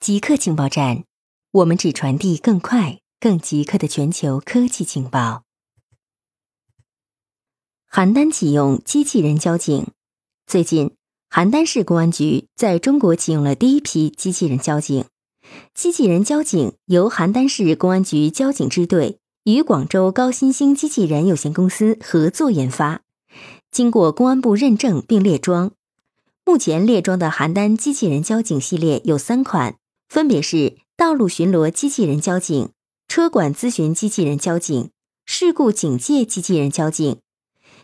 极客情报站，我们只传递更快、更极客的全球科技情报。邯郸启用机器人交警。最近，邯郸市公安局在中国启用了第一批机器人交警。机器人交警由邯郸市公安局交警支队与广州高新兴机器人有限公司合作研发，经过公安部认证并列装。目前列装的邯郸机器人交警系列有三款。分别是道路巡逻机器人交警、车管咨询机器人交警、事故警戒机器人交警。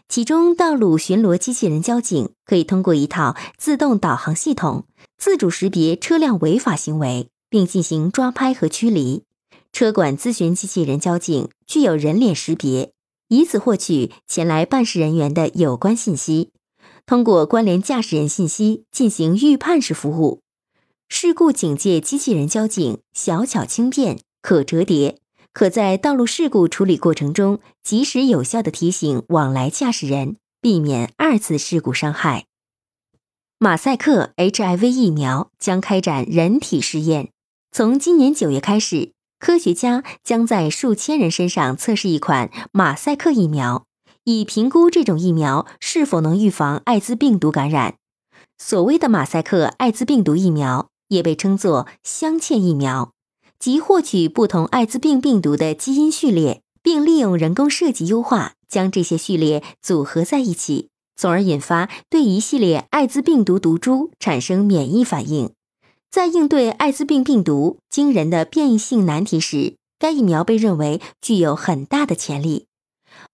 其中，道路巡逻机器人交警可以通过一套自动导航系统，自主识别车辆违法行为，并进行抓拍和驱离；车管咨询机器人交警具有人脸识别，以此获取前来办事人员的有关信息，通过关联驾驶人信息进行预判式服务。事故警戒机器人交警小巧轻便，可折叠，可在道路事故处理过程中及时有效的提醒往来驾驶人，避免二次事故伤害。马赛克 HIV 疫苗将开展人体试验，从今年九月开始，科学家将在数千人身上测试一款马赛克疫苗，以评估这种疫苗是否能预防艾滋病毒感染。所谓的马赛克艾滋病毒疫苗。也被称作镶嵌疫苗，即获取不同艾滋病病毒的基因序列，并利用人工设计优化，将这些序列组合在一起，从而引发对一系列艾滋病毒毒株产生免疫反应。在应对艾滋病病毒惊人的变异性难题时，该疫苗被认为具有很大的潜力。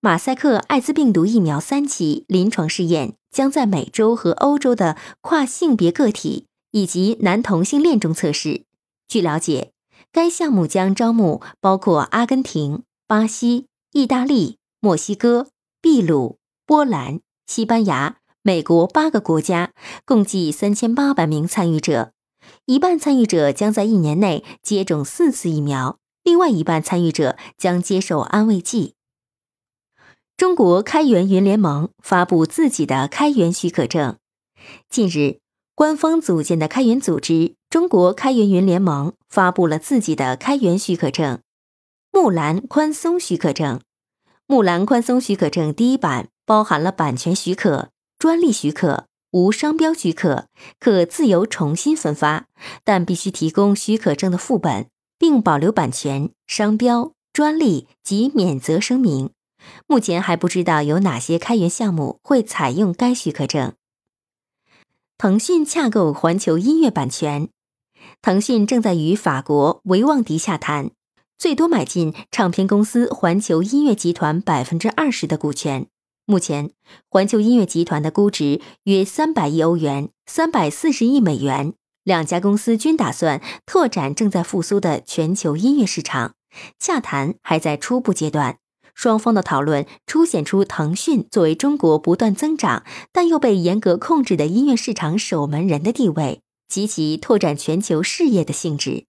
马赛克艾滋病毒疫苗三期临床试验将在美洲和欧洲的跨性别个体。以及男同性恋中测试。据了解，该项目将招募包括阿根廷、巴西、意大利、墨西哥、秘鲁、波兰、西班牙、美国八个国家，共计三千八百名参与者。一半参与者将在一年内接种四次疫苗，另外一半参与者将接受安慰剂。中国开源云联盟发布自己的开源许可证。近日。官方组建的开源组织中国开源云联盟发布了自己的开源许可证——木兰宽松许可证。木兰宽松许可证第一版包含了版权许可、专利许可、无商标许可，可自由重新分发，但必须提供许可证的副本，并保留版权、商标、专利及免责声明。目前还不知道有哪些开源项目会采用该许可证。腾讯洽购环球音乐版权，腾讯正在与法国维旺迪洽谈，最多买进唱片公司环球音乐集团百分之二十的股权。目前，环球音乐集团的估值约三百亿欧元，三百四十亿美元。两家公司均打算拓展正在复苏的全球音乐市场，洽谈还在初步阶段。双方的讨论凸显出腾讯作为中国不断增长但又被严格控制的音乐市场守门人的地位及其拓展全球事业的性质。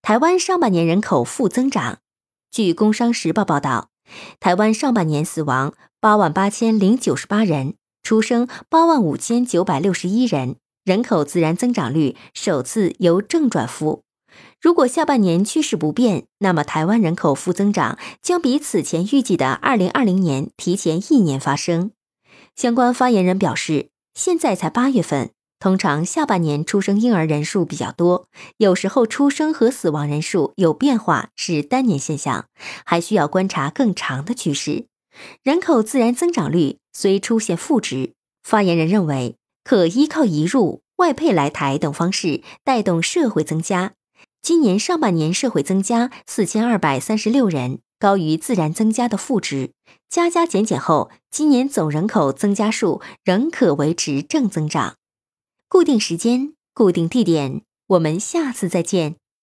台湾上半年人口负增长，据《工商时报》报道，台湾上半年死亡八万八千零九十八人，出生八万五千九百六十一人，人口自然增长率首次由正转负。如果下半年趋势不变，那么台湾人口负增长将比此前预计的二零二零年提前一年发生。相关发言人表示，现在才八月份，通常下半年出生婴儿人数比较多，有时候出生和死亡人数有变化是单年现象，还需要观察更长的趋势。人口自然增长率虽出现负值，发言人认为可依靠移入、外配来台等方式带动社会增加。今年上半年社会增加四千二百三十六人，高于自然增加的负值。加加减减后，今年总人口增加数仍可维持正增长。固定时间，固定地点，我们下次再见。